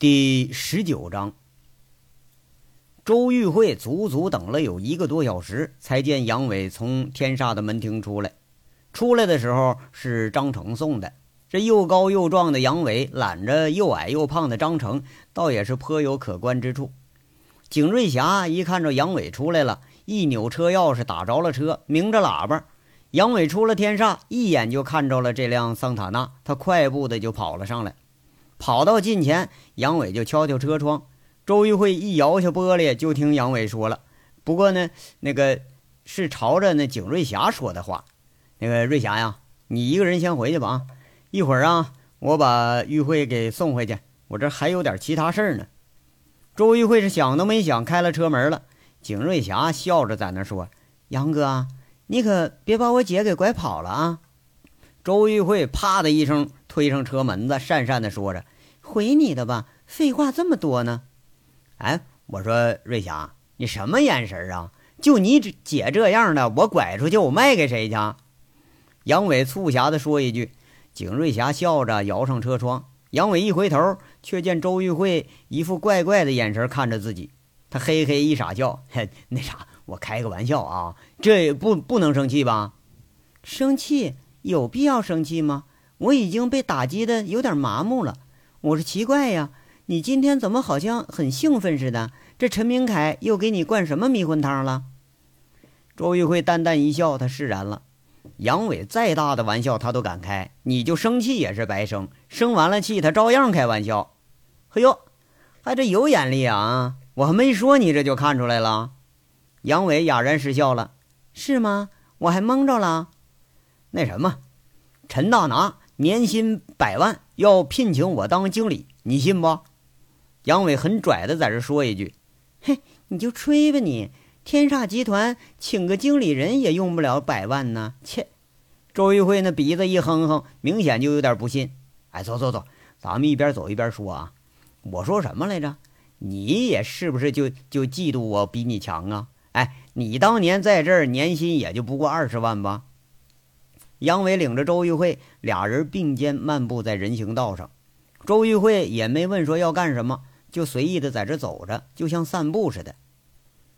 第十九章，周玉慧足足等了有一个多小时，才见杨伟从天煞的门厅出来。出来的时候是张成送的。这又高又壮的杨伟揽着又矮又胖的张成，倒也是颇有可观之处。景瑞霞一看着杨伟出来了，一扭车钥匙打着了车，鸣着喇叭。杨伟出了天煞，一眼就看着了这辆桑塔纳，他快步的就跑了上来。跑到近前，杨伟就敲敲车窗。周玉慧一摇下玻璃，就听杨伟说了：“不过呢，那个是朝着那景瑞霞说的话。那个瑞霞呀，你一个人先回去吧啊，一会儿啊，我把玉慧给送回去。我这还有点其他事儿呢。”周玉慧是想都没想，开了车门了。景瑞霞笑着在那说：“杨哥，你可别把我姐给拐跑了啊！”周玉慧啪的一声推上车门子，讪讪的说着。回你的吧，废话这么多呢。哎，我说瑞霞，你什么眼神啊？就你姐这样的，我拐出去，我卖给谁去？杨伟促狭的说一句。景瑞霞笑着摇上车窗。杨伟一回头，却见周玉慧一副怪怪的眼神看着自己。他嘿嘿一傻笑，嘿，那啥，我开个玩笑啊，这不不能生气吧？生气有必要生气吗？我已经被打击的有点麻木了。我说奇怪呀，你今天怎么好像很兴奋似的？这陈明凯又给你灌什么迷魂汤了？周玉慧淡淡一笑，他释然了。杨伟再大的玩笑他都敢开，你就生气也是白生，生完了气他照样开玩笑。嘿呦，还这有眼力啊！我还没说你这就看出来了。杨伟哑然失笑了，是吗？我还蒙着了。那什么，陈大拿年薪百万。要聘请我当经理，你信不？杨伟很拽的在这说一句：“嘿，你就吹吧你！天煞集团请个经理人也用不了百万呢。”切！周玉慧那鼻子一哼哼，明显就有点不信。哎，走走走，咱们一边走一边说啊。我说什么来着？你也是不是就就嫉妒我比你强啊？哎，你当年在这儿年薪也就不过二十万吧？杨伟领着周玉慧，俩人并肩漫步在人行道上。周玉慧也没问说要干什么，就随意的在这走着，就像散步似的。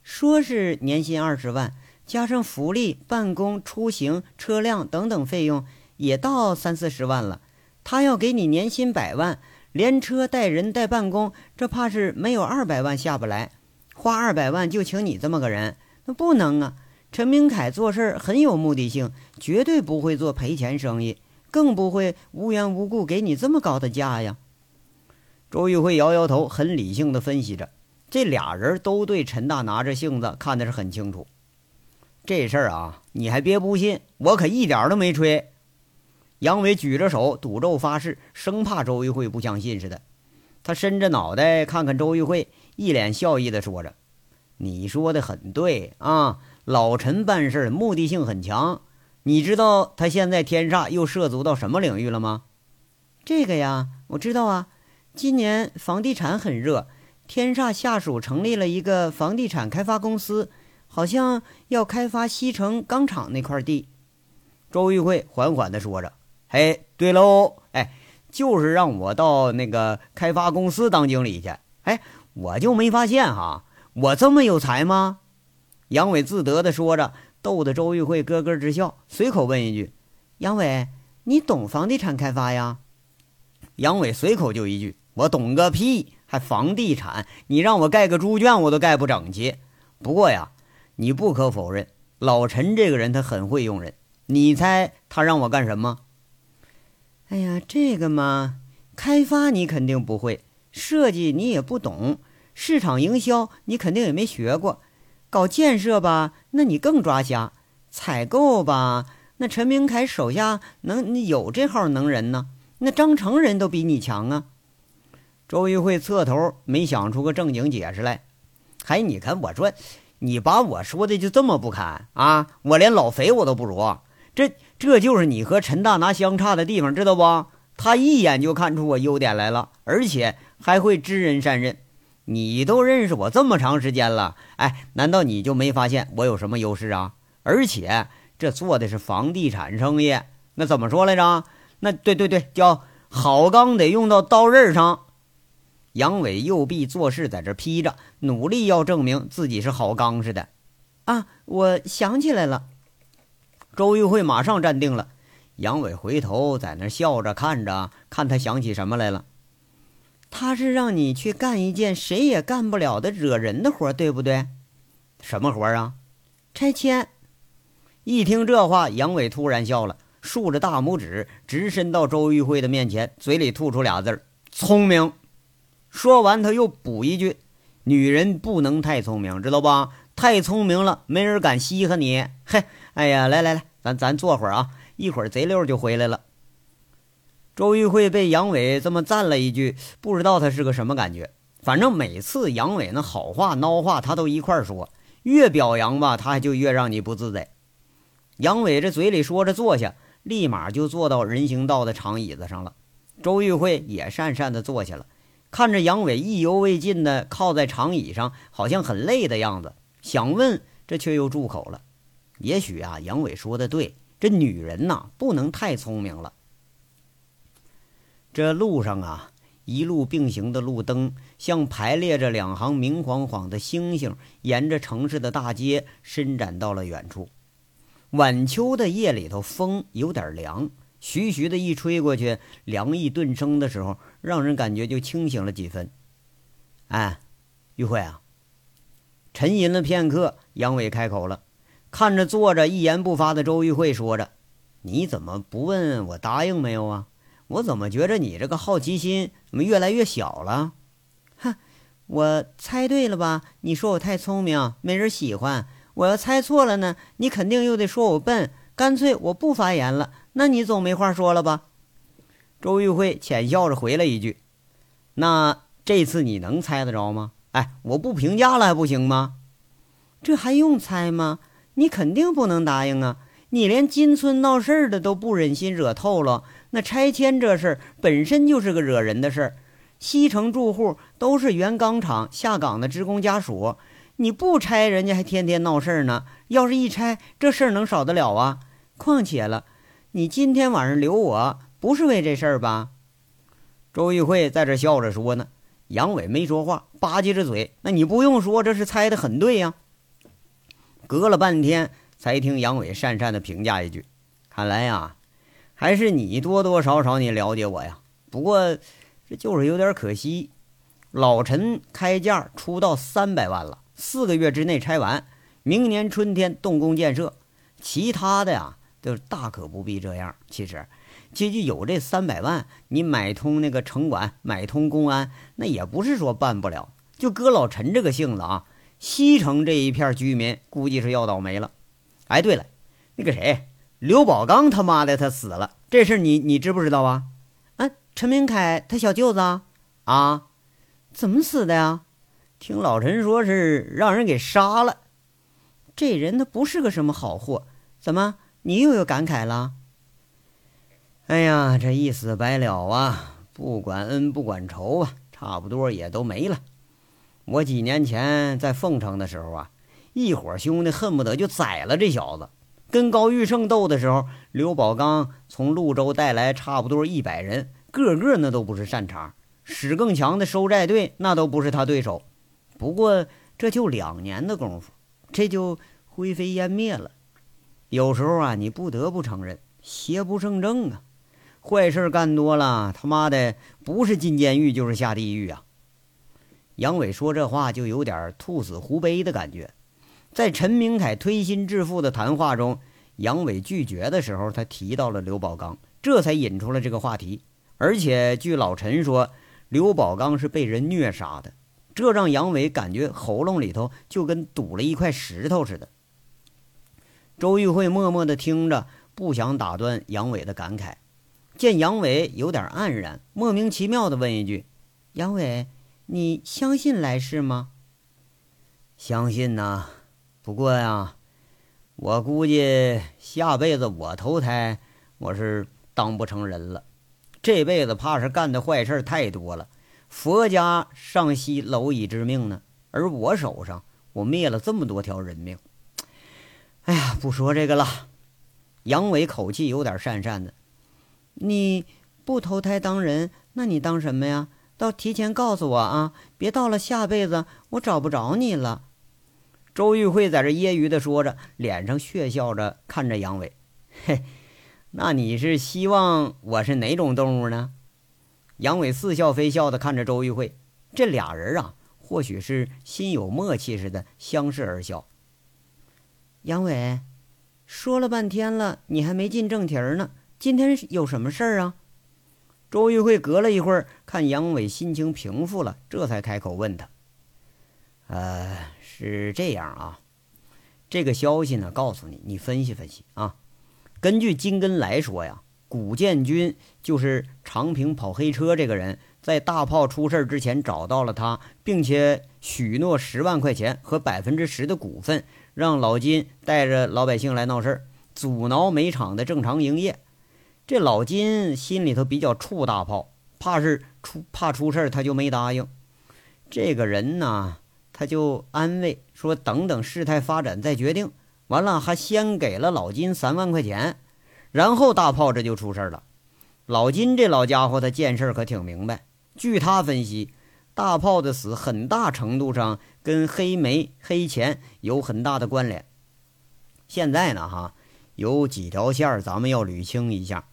说是年薪二十万，加上福利、办公、出行、车辆等等费用，也到三四十万了。他要给你年薪百万，连车带人带办公，这怕是没有二百万下不来。花二百万就请你这么个人，那不能啊！陈明凯做事很有目的性，绝对不会做赔钱生意，更不会无缘无故给你这么高的价呀。周玉慧摇摇头，很理性的分析着，这俩人都对陈大拿着性子看的是很清楚。这事儿啊，你还别不信，我可一点都没吹。杨伟举着手赌咒发誓，生怕周玉慧不相信似的。他伸着脑袋看看周玉慧，一脸笑意的说着：“你说的很对啊。”老陈办事目的性很强，你知道他现在天煞又涉足到什么领域了吗？这个呀，我知道啊。今年房地产很热，天煞下属成立了一个房地产开发公司，好像要开发西城钢厂那块地。周玉慧缓缓地说着：“嘿，对喽，哎，就是让我到那个开发公司当经理去。哎，我就没发现哈，我这么有才吗？”杨伟自得地说着，逗得周玉慧咯咯直笑，随口问一句：“杨伟，你懂房地产开发呀？”杨伟随口就一句：“我懂个屁，还房地产？你让我盖个猪圈，我都盖不整齐。不过呀，你不可否认，老陈这个人他很会用人。你猜他让我干什么？”“哎呀，这个嘛，开发你肯定不会，设计你也不懂，市场营销你肯定也没学过。”搞建设吧，那你更抓瞎；采购吧，那陈明凯手下能有这号能人呢？那张成人都比你强啊！周玉慧侧头没想出个正经解释来。还你看，我说你把我说的就这么不堪啊？我连老肥我都不如，这这就是你和陈大拿相差的地方，知道不？他一眼就看出我优点来了，而且还会知人善任。你都认识我这么长时间了，哎，难道你就没发现我有什么优势啊？而且这做的是房地产生意，那怎么说来着？那对对对，叫好钢得用到刀刃上。杨伟右臂做事在这劈着，努力要证明自己是好钢似的。啊，我想起来了。周玉慧马上站定了。杨伟回头在那笑着看着，看他想起什么来了。他是让你去干一件谁也干不了的惹人的活，对不对？什么活啊？拆迁。一听这话，杨伟突然笑了，竖着大拇指直伸到周玉慧的面前，嘴里吐出俩字儿：“聪明。”说完，他又补一句：“女人不能太聪明，知道吧？太聪明了，没人敢稀罕你。”嘿，哎呀，来来来，咱咱坐会儿啊。一会儿贼溜就回来了。周玉慧被杨伟这么赞了一句，不知道他是个什么感觉。反正每次杨伟那好话孬话，他都一块儿说。越表扬吧，他就越让你不自在。杨伟这嘴里说着，坐下，立马就坐到人行道的长椅子上了。周玉慧也讪讪的坐下了，看着杨伟意犹未尽的靠在长椅上，好像很累的样子，想问，这却又住口了。也许啊，杨伟说的对。这女人呐，不能太聪明了。这路上啊，一路并行的路灯像排列着两行明晃晃的星星，沿着城市的大街伸展到了远处。晚秋的夜里头，风有点凉，徐徐的一吹过去，凉意顿生的时候，让人感觉就清醒了几分。哎，玉慧啊，沉吟了片刻，杨伟开口了。看着坐着一言不发的周玉慧，说着：“你怎么不问我答应没有啊？我怎么觉着你这个好奇心怎么越来越小了？”“哼，我猜对了吧？你说我太聪明，没人喜欢。我要猜错了呢，你肯定又得说我笨。干脆我不发言了，那你总没话说了吧？”周玉慧浅笑着回了一句：“那这次你能猜得着吗？哎，我不评价了还不行吗？这还用猜吗？”你肯定不能答应啊！你连金村闹事儿的都不忍心惹透了，那拆迁这事儿本身就是个惹人的事儿。西城住户都是原钢厂下岗的职工家属，你不拆，人家还天天闹事儿呢。要是一拆，这事儿能少得了啊？况且了，你今天晚上留我不是为这事儿吧？周玉慧在这笑着说呢。杨伟没说话，吧唧着嘴。那你不用说，这是猜的很对呀。隔了半天，才听杨伟讪讪的评价一句：“看来呀，还是你多多少少你了解我呀。不过，这就是有点可惜。老陈开价出到三百万了，四个月之内拆完，明年春天动工建设。其他的呀，就大可不必这样。其实，其实有这三百万，你买通那个城管，买通公安，那也不是说办不了。就搁老陈这个性子啊。”西城这一片居民估计是要倒霉了。哎，对了，那个谁，刘宝刚他妈的他死了，这事你你知不知道啊？啊，陈明凯他小舅子啊？怎么死的呀？听老陈说是让人给杀了。这人他不是个什么好货。怎么，你又有感慨了？哎呀，这一死百了啊，不管恩不管仇啊，差不多也都没了。我几年前在凤城的时候啊，一伙兄弟恨不得就宰了这小子。跟高玉胜斗的时候，刘宝刚从潞州带来差不多一百人，个个那都不是善茬。使更强的收债队那都不是他对手。不过这就两年的功夫，这就灰飞烟灭了。有时候啊，你不得不承认，邪不胜正啊，坏事干多了，他妈的不是进监狱就是下地狱啊。杨伟说这话就有点兔死狐悲的感觉。在陈明凯推心置腹的谈话中，杨伟拒绝的时候，他提到了刘宝刚，这才引出了这个话题。而且据老陈说，刘宝刚是被人虐杀的，这让杨伟感觉喉咙里头就跟堵了一块石头似的。周玉慧默默地听着，不想打断杨伟的感慨。见杨伟有点黯然，莫名其妙地问一句：“杨伟。”你相信来世吗？相信呐，不过呀，我估计下辈子我投胎，我是当不成人了。这辈子怕是干的坏事太多了。佛家尚息蝼蚁之命呢，而我手上我灭了这么多条人命。哎呀，不说这个了。杨伟口气有点讪讪的。你不投胎当人，那你当什么呀？倒提前告诉我啊，别到了下辈子我找不着你了。周玉慧在这揶揄的说着，脸上血笑着看着杨伟。嘿，那你是希望我是哪种动物呢？杨伟似笑非笑的看着周玉慧，这俩人啊，或许是心有默契似的相视而笑。杨伟，说了半天了，你还没进正题呢。今天有什么事儿啊？周玉慧隔了一会儿，看杨伟心情平复了，这才开口问他：“呃，是这样啊，这个消息呢，告诉你，你分析分析啊。根据金根来说呀，古建军就是长平跑黑车这个人，在大炮出事之前找到了他，并且许诺十万块钱和百分之十的股份。”让老金带着老百姓来闹事儿，阻挠煤厂的正常营业。这老金心里头比较怵大炮，怕是出怕出事儿，他就没答应。这个人呢，他就安慰说：“等等事态发展再决定。”完了，还先给了老金三万块钱，然后大炮这就出事儿了。老金这老家伙，他见事儿可挺明白。据他分析。大炮的死很大程度上跟黑煤黑钱有很大的关联。现在呢，哈，有几条线咱们要捋清一下。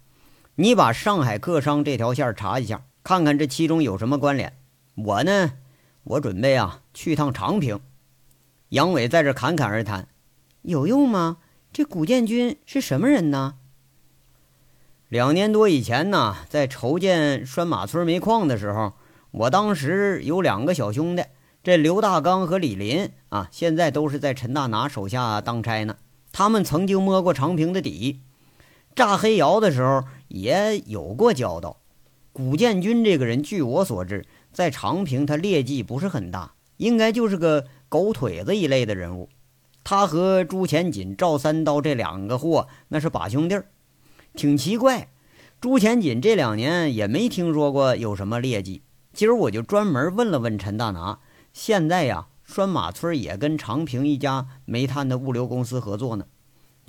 你把上海客商这条线查一下，看看这其中有什么关联。我呢，我准备啊去趟长平。杨伟在这侃侃而谈，有用吗？这古建军是什么人呢？两年多以前呢，在筹建拴马村煤矿的时候。我当时有两个小兄弟，这刘大刚和李林啊，现在都是在陈大拿手下当差呢。他们曾经摸过长平的底，炸黑窑的时候也有过交道。古建军这个人，据我所知，在长平他劣迹不是很大，应该就是个狗腿子一类的人物。他和朱前锦、赵三刀这两个货那是把兄弟儿，挺奇怪。朱前锦这两年也没听说过有什么劣迹。今儿我就专门问了问陈大拿，现在呀，拴马村也跟长平一家煤炭的物流公司合作呢。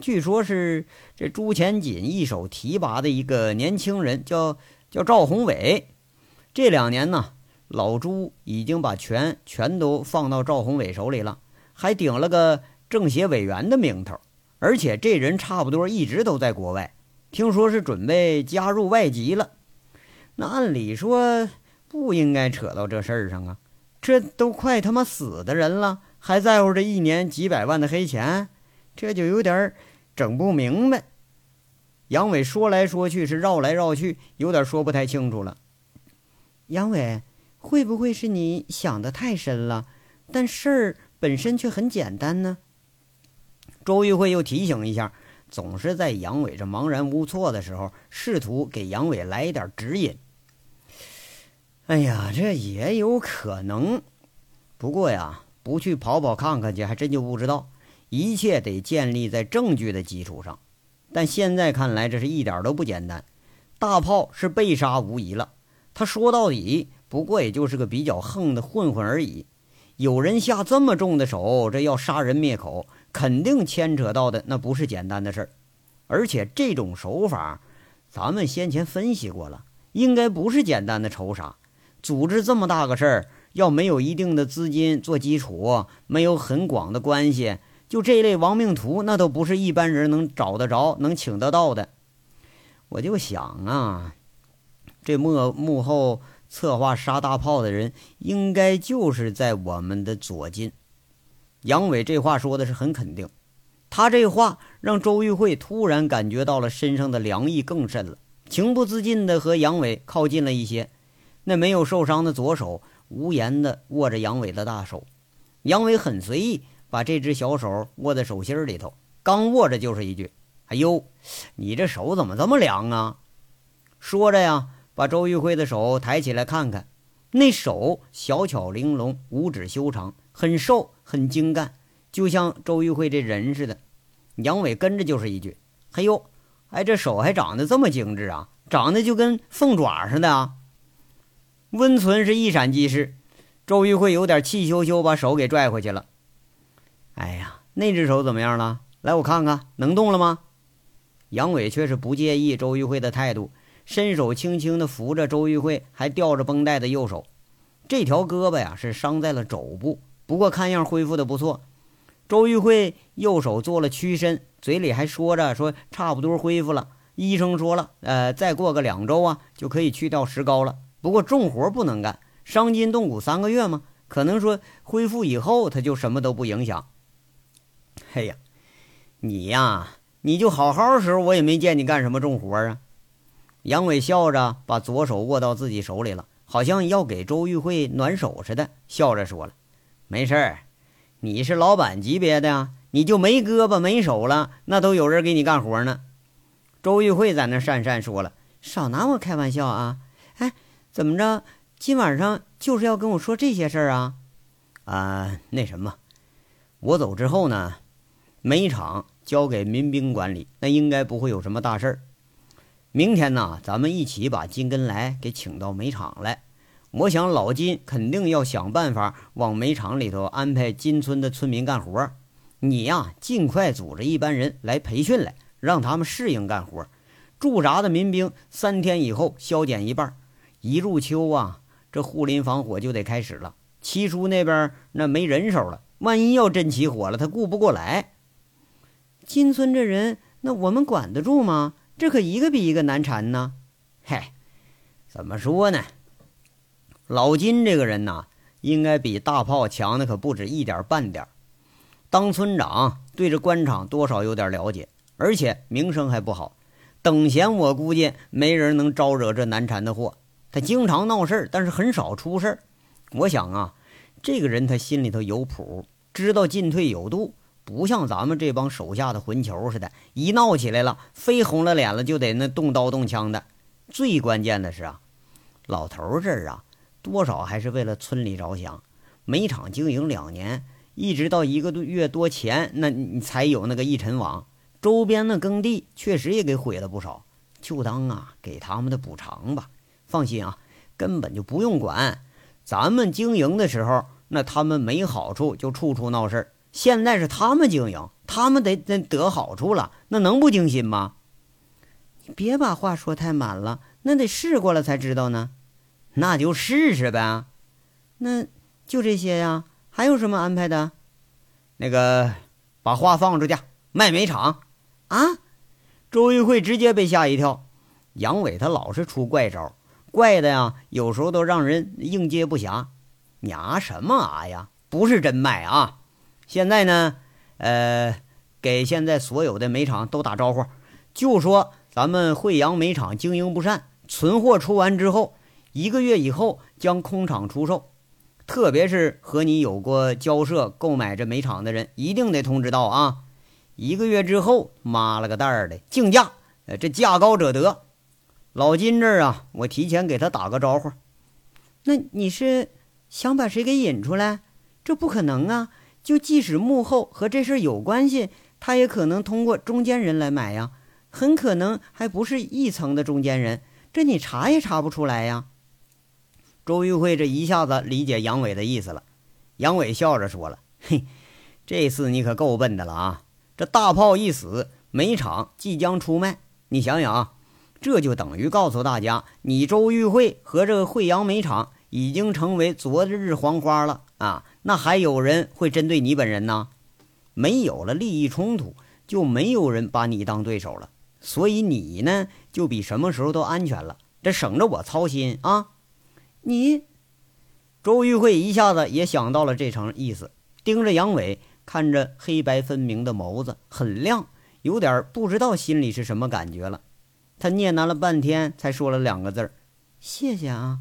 据说是这朱前锦一手提拔的一个年轻人，叫叫赵宏伟。这两年呢，老朱已经把权全都放到赵宏伟手里了，还顶了个政协委员的名头。而且这人差不多一直都在国外，听说是准备加入外籍了。那按理说。不应该扯到这事儿上啊！这都快他妈死的人了，还在乎这一年几百万的黑钱，这就有点整不明白。杨伟说来说去是绕来绕去，有点说不太清楚了。杨伟，会不会是你想的太深了？但事儿本身却很简单呢？周玉慧又提醒一下，总是在杨伟这茫然无措的时候，试图给杨伟来一点指引。哎呀，这也有可能，不过呀，不去跑跑看看去，还真就不知道。一切得建立在证据的基础上，但现在看来，这是一点都不简单。大炮是被杀无疑了，他说到底不过也就是个比较横的混混而已。有人下这么重的手，这要杀人灭口，肯定牵扯到的那不是简单的事儿。而且这种手法，咱们先前分析过了，应该不是简单的仇杀。组织这么大个事儿，要没有一定的资金做基础，没有很广的关系，就这类亡命徒，那都不是一般人能找得着、能请得到的。我就想啊，这幕幕后策划杀大炮的人，应该就是在我们的左近。杨伟这话说的是很肯定，他这话让周玉慧突然感觉到了身上的凉意更甚了，情不自禁地和杨伟靠近了一些。那没有受伤的左手无言地握着杨伟的大手，杨伟很随意把这只小手握在手心里头，刚握着就是一句：“哎呦，你这手怎么这么凉啊？”说着呀，把周玉辉的手抬起来看看，那手小巧玲珑，五指修长，很瘦很精干，就像周玉辉这人似的。杨伟跟着就是一句：“哎呦，哎，这手还长得这么精致啊，长得就跟凤爪似的啊！”温存是一闪即逝，周玉慧有点气羞羞，把手给拽回去了。哎呀，那只手怎么样了？来，我看看，能动了吗？杨伟却是不介意周玉慧的态度，伸手轻轻地扶着周玉慧还吊着绷带的右手，这条胳膊呀是伤在了肘部，不过看样恢复的不错。周玉慧右手做了屈伸，嘴里还说着说差不多恢复了。医生说了，呃，再过个两周啊，就可以去掉石膏了。不过重活不能干，伤筋动骨三个月嘛，可能说恢复以后他就什么都不影响。嘿呀，你呀，你就好好时候我也没见你干什么重活啊。杨伟笑着把左手握到自己手里了，好像要给周玉慧暖手似的，笑着说了：“没事儿。”你是老板级别的呀，你就没胳膊没手了，那都有人给你干活呢。周玉慧在那讪讪说了：“少拿我开玩笑啊！哎，怎么着？今晚上就是要跟我说这些事儿啊？啊，那什么，我走之后呢，煤场交给民兵管理，那应该不会有什么大事儿。明天呢，咱们一起把金根来给请到煤场来。”我想老金肯定要想办法往煤场里头安排金村的村民干活。你呀，尽快组织一班人来培训来，让他们适应干活。驻扎的民兵三天以后削减一半。一入秋啊，这护林防火就得开始了。七叔那边那没人手了，万一要真起火了，他顾不过来。金村这人，那我们管得住吗？这可一个比一个难缠呢。嗨，怎么说呢？老金这个人呐，应该比大炮强的可不止一点半点。当村长，对这官场多少有点了解，而且名声还不好。等闲我估计没人能招惹这难缠的货。他经常闹事儿，但是很少出事儿。我想啊，这个人他心里头有谱，知道进退有度，不像咱们这帮手下的混球似的，一闹起来了，非红了脸了就得那动刀动枪的。最关键的是啊，老头这儿啊。多少还是为了村里着想，煤场经营两年，一直到一个多月多前，那你才有那个一尘网，周边的耕地确实也给毁了不少，就当啊给他们的补偿吧。放心啊，根本就不用管。咱们经营的时候，那他们没好处就处处闹事儿。现在是他们经营，他们得得得好处了，那能不惊心吗？你别把话说太满了，那得试过了才知道呢。那就试试呗，那就这些呀？还有什么安排的？那个，把话放出去，卖煤厂啊！周玉慧直接被吓一跳。杨伟他老是出怪招，怪的呀，有时候都让人应接不暇。你啊什么啊呀？不是真卖啊！现在呢，呃，给现在所有的煤厂都打招呼，就说咱们惠阳煤厂经营不善，存货出完之后。一个月以后将空场出售，特别是和你有过交涉、购买这煤厂的人，一定得通知到啊！一个月之后，妈了个蛋儿的，竞价，呃，这价高者得。老金这儿啊，我提前给他打个招呼。那你是想把谁给引出来？这不可能啊！就即使幕后和这事有关系，他也可能通过中间人来买呀，很可能还不是一层的中间人，这你查也查不出来呀。周玉慧这一下子理解杨伟的意思了，杨伟笑着说了：“嘿，这次你可够笨的了啊！这大炮一死，煤厂即将出卖。你想想啊，这就等于告诉大家，你周玉慧和这个惠阳煤厂已经成为昨日黄花了啊！那还有人会针对你本人呢？没有了利益冲突，就没有人把你当对手了。所以你呢，就比什么时候都安全了，这省着我操心啊！”你，周玉慧一下子也想到了这层意思，盯着杨伟，看着黑白分明的眸子很亮，有点不知道心里是什么感觉了。他念喃了半天，才说了两个字：“谢谢啊。”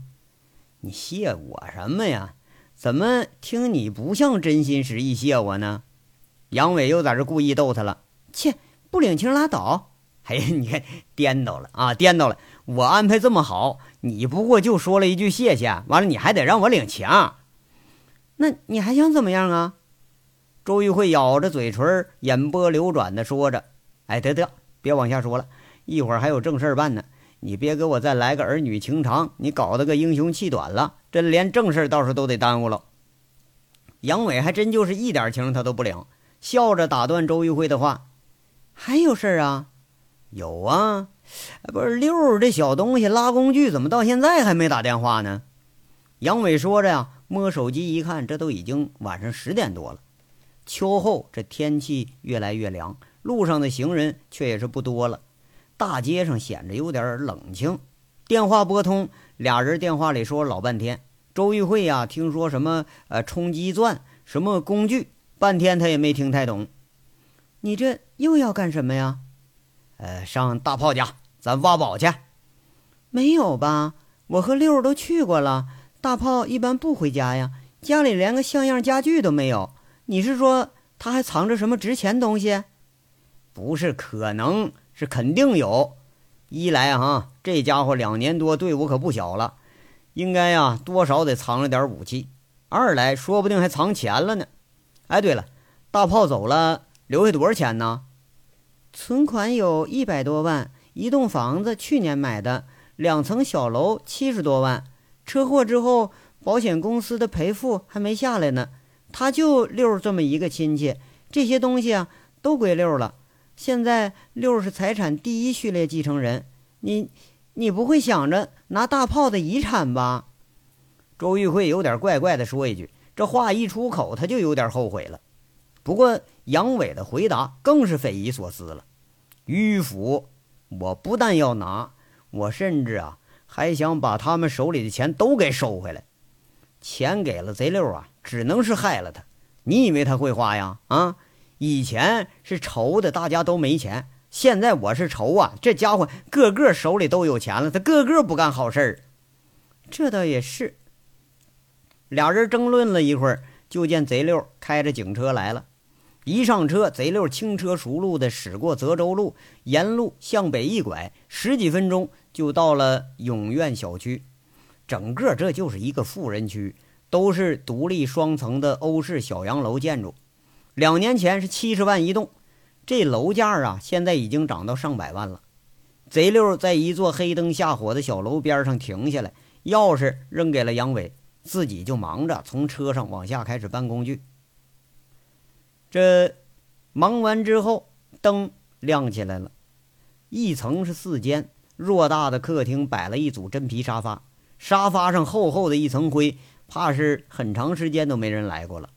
你谢我什么呀？怎么听你不像真心实意谢我呢？杨伟又在这故意逗他了。切，不领情拉倒。哎呀，你看颠倒了啊，颠倒了。我安排这么好，你不过就说了一句谢谢，完了你还得让我领情，那你还想怎么样啊？周玉慧咬着嘴唇，眼波流转的说着：“哎，得得，别往下说了，一会儿还有正事办呢。你别给我再来个儿女情长，你搞得个英雄气短了，这连正事到时候都得耽误了。”杨伟还真就是一点情他都不领，笑着打断周玉慧的话：“还有事儿啊？有啊。”不是六这小东西拉工具，怎么到现在还没打电话呢？杨伟说着呀，摸手机一看，这都已经晚上十点多了。秋后这天气越来越凉，路上的行人却也是不多了，大街上显得有点冷清。电话拨通，俩人电话里说老半天。周玉慧呀，听说什么呃冲击钻什么工具，半天他也没听太懂。你这又要干什么呀？呃，上大炮家，咱挖宝去。没有吧？我和六儿都去过了，大炮一般不回家呀，家里连个像样家具都没有。你是说他还藏着什么值钱东西？不是，可能是肯定有。一来啊，这家伙两年多队伍可不小了，应该呀多少得藏了点武器。二来说不定还藏钱了呢。哎，对了，大炮走了，留下多少钱呢？存款有一百多万，一栋房子去年买的，两层小楼七十多万。车祸之后，保险公司的赔付还没下来呢。他就六这么一个亲戚，这些东西啊都归六了。现在六是财产第一序列继承人，你你不会想着拿大炮的遗产吧？周玉慧有点怪怪的说一句，这话一出口，他就有点后悔了。不过杨伟的回答更是匪夷所思了。迂腐，我不但要拿，我甚至啊还想把他们手里的钱都给收回来。钱给了贼六啊，只能是害了他。你以为他会花呀？啊！以前是愁的，大家都没钱。现在我是愁啊，这家伙个个手里都有钱了，他个个不干好事儿。这倒也是。俩人争论了一会儿，就见贼六开着警车来了。一上车，贼六轻车熟路的驶过泽州路，沿路向北一拐，十几分钟就到了永苑小区。整个这就是一个富人区，都是独立双层的欧式小洋楼建筑。两年前是七十万一栋，这楼价啊，现在已经涨到上百万了。贼六在一座黑灯瞎火的小楼边上停下来，钥匙扔给了杨伟，自己就忙着从车上往下开始搬工具。这忙完之后，灯亮起来了，一层是四间，偌大的客厅摆了一组真皮沙发，沙发上厚厚的一层灰，怕是很长时间都没人来过了。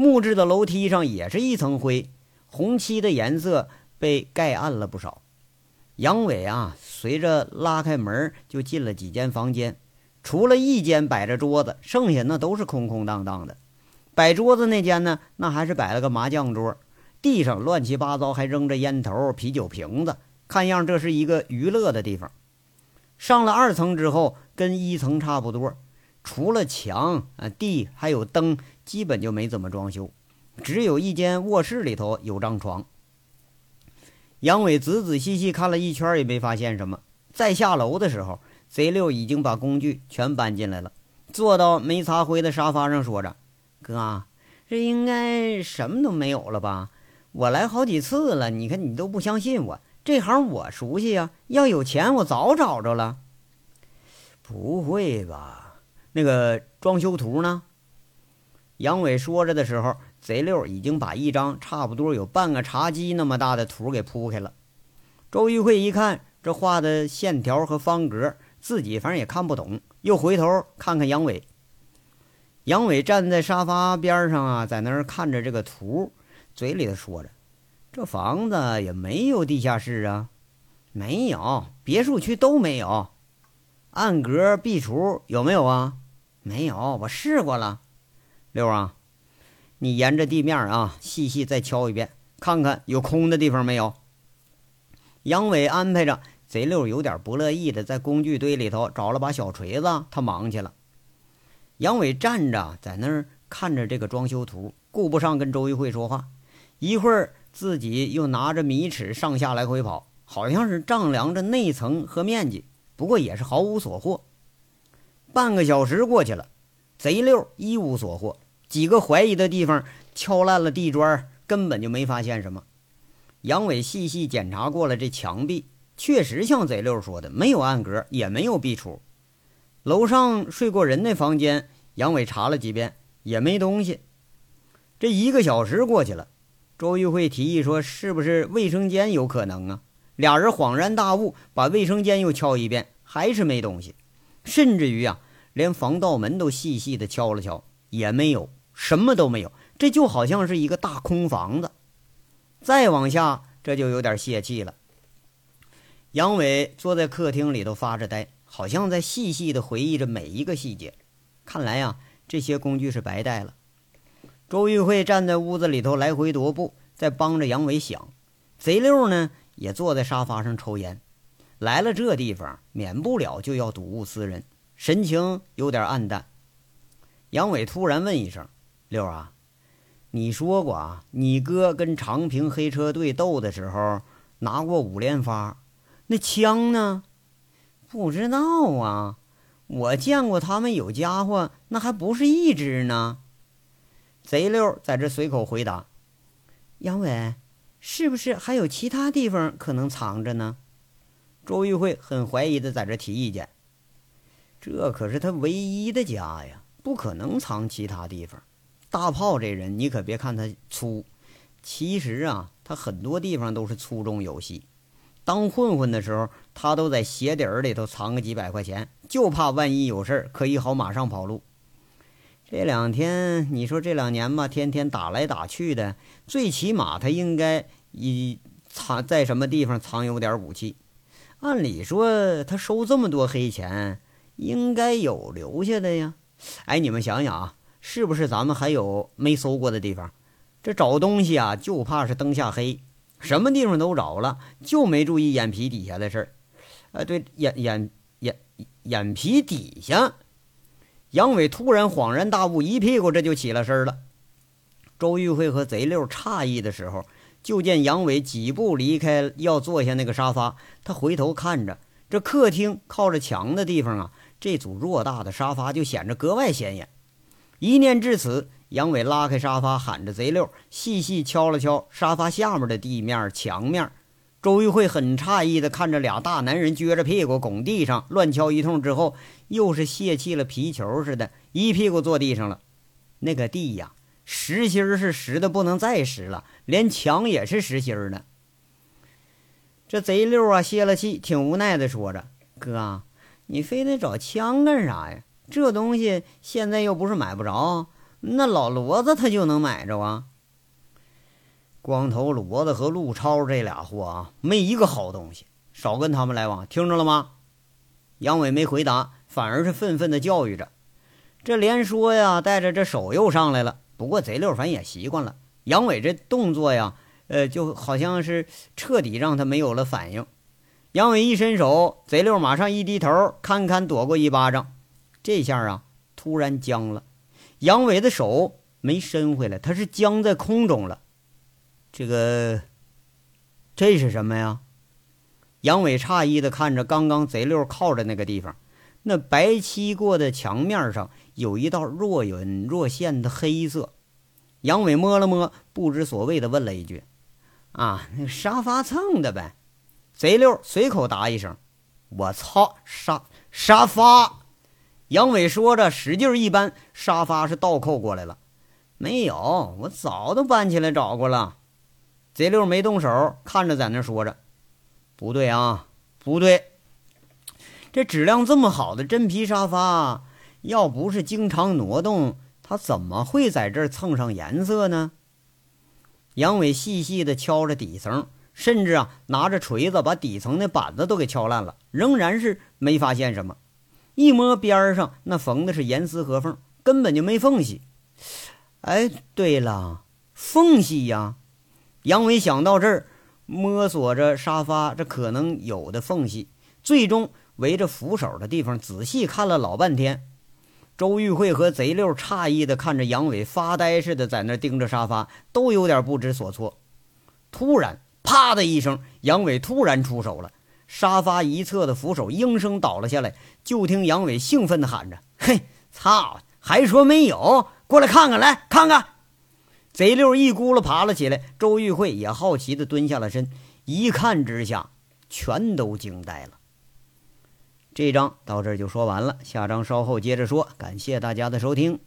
木质的楼梯上也是一层灰，红漆的颜色被盖暗了不少。杨伟啊，随着拉开门就进了几间房间，除了一间摆着桌子，剩下那都是空空荡荡的。摆桌子那间呢，那还是摆了个麻将桌，地上乱七八糟还扔着烟头、啤酒瓶子，看样这是一个娱乐的地方。上了二层之后，跟一层差不多。除了墙啊、地还有灯，基本就没怎么装修，只有一间卧室里头有张床。杨伟仔仔细细看了一圈，也没发现什么。再下楼的时候，贼六已经把工具全搬进来了，坐到没擦灰的沙发上，说着：“哥，这应该什么都没有了吧？我来好几次了，你看你都不相信我，这行我熟悉呀。要有钱，我早找着了。不会吧？”那个装修图呢？杨伟说着的时候，贼六已经把一张差不多有半个茶几那么大的图给铺开了。周玉慧一看这画的线条和方格，自己反正也看不懂，又回头看看杨伟。杨伟站在沙发边上啊，在那儿看着这个图，嘴里头说着：“这房子也没有地下室啊，没有，别墅区都没有，暗格壁橱有没有啊？”没有，我试过了。六啊，你沿着地面啊，细细再敲一遍，看看有空的地方没有。杨伟安排着，贼六有点不乐意的，在工具堆里头找了把小锤子，他忙去了。杨伟站着在那儿看着这个装修图，顾不上跟周玉慧说话。一会儿，自己又拿着米尺上下来回跑，好像是丈量着内层和面积，不过也是毫无所获。半个小时过去了，贼六一无所获，几个怀疑的地方敲烂了地砖，根本就没发现什么。杨伟细细检查过了这墙壁，确实像贼六说的，没有暗格，也没有壁橱。楼上睡过人那房间，杨伟查了几遍，也没东西。这一个小时过去了，周玉慧提议说：“是不是卫生间有可能啊？”俩人恍然大悟，把卫生间又敲一遍，还是没东西。甚至于啊，连防盗门都细细的敲了敲，也没有，什么都没有，这就好像是一个大空房子。再往下，这就有点泄气了。杨伟坐在客厅里头发着呆，好像在细细的回忆着每一个细节。看来呀，这些工具是白带了。周玉慧站在屋子里头来回踱步，在帮着杨伟想。贼六呢，也坐在沙发上抽烟。来了这地方，免不了就要睹物思人，神情有点暗淡。杨伟突然问一声：“六啊，你说过啊，你哥跟长平黑车队斗的时候拿过五连发，那枪呢？不知道啊，我见过他们有家伙，那还不是一支呢。”贼六在这随口回答：“杨伟，是不是还有其他地方可能藏着呢？”周玉慧很怀疑的在这提意见：“这可是他唯一的家呀，不可能藏其他地方。大炮这人，你可别看他粗，其实啊，他很多地方都是粗中有细。当混混的时候，他都在鞋底儿里头藏个几百块钱，就怕万一有事儿，可以好马上跑路。”这两天，你说这两年吧，天天打来打去的，最起码他应该一藏在什么地方藏有点武器。按理说，他收这么多黑钱，应该有留下的呀。哎，你们想想啊，是不是咱们还有没搜过的地方？这找东西啊，就怕是灯下黑，什么地方都找了，就没注意眼皮底下的事儿。啊，对，眼眼眼眼皮底下。杨伟突然恍然大悟，一屁股这就起了身了。周玉慧和贼六诧异的时候，就见杨伟几步离开要坐下那个沙发，他回头看着这客厅靠着墙的地方啊，这组偌大的沙发就显得格外显眼。一念至此，杨伟拉开沙发，喊着贼六，细细敲了敲沙发下面的地面墙面。周玉慧很诧异地看着俩大男人撅着屁股拱地上乱敲一通之后，又是泄气了皮球似的，一屁股坐地上了。那个地呀，实心是实的不能再实了，连墙也是实心的。这贼六啊，泄了气，挺无奈的说着：“哥，你非得找枪干啥呀？这东西现在又不是买不着，那老骡子他就能买着啊。”光头骡子和陆超这俩货啊，没一个好东西，少跟他们来往，听着了吗？杨伟没回答，反而是愤愤地教育着。这连说呀，带着这手又上来了。不过贼六反正也习惯了，杨伟这动作呀，呃，就好像是彻底让他没有了反应。杨伟一伸手，贼六马上一低头，堪堪躲过一巴掌。这下啊，突然僵了。杨伟的手没伸回来，他是僵在空中了。这个，这是什么呀？杨伟诧异的看着刚刚贼六靠着那个地方，那白漆过的墙面上有一道若隐若现的黑色。杨伟摸了摸，不知所谓的问了一句：“啊，那沙发蹭的呗？”贼六随口答一声：“我操，沙沙发！”杨伟说着，使劲一搬，沙发是倒扣过来了。没有，我早都搬起来找过了。贼六没动手，看着在那说着：“不对啊，不对，这质量这么好的真皮沙发，要不是经常挪动，它怎么会在这儿蹭上颜色呢？”杨伟细细的敲着底层，甚至啊拿着锤子把底层的板子都给敲烂了，仍然是没发现什么。一摸边上那缝的是严丝合缝，根本就没缝隙。哎，对了，缝隙呀！杨伟想到这儿，摸索着沙发这可能有的缝隙，最终围着扶手的地方仔细看了老半天。周玉慧和贼六诧异的看着杨伟，发呆似的在那盯着沙发，都有点不知所措。突然，啪的一声，杨伟突然出手了，沙发一侧的扶手应声倒了下来。就听杨伟兴奋的喊着：“嘿，操！还说没有？过来看看，来看看！”贼六一咕噜爬了起来，周玉慧也好奇地蹲下了身，一看之下，全都惊呆了。这章到这儿就说完了，下章稍后接着说。感谢大家的收听。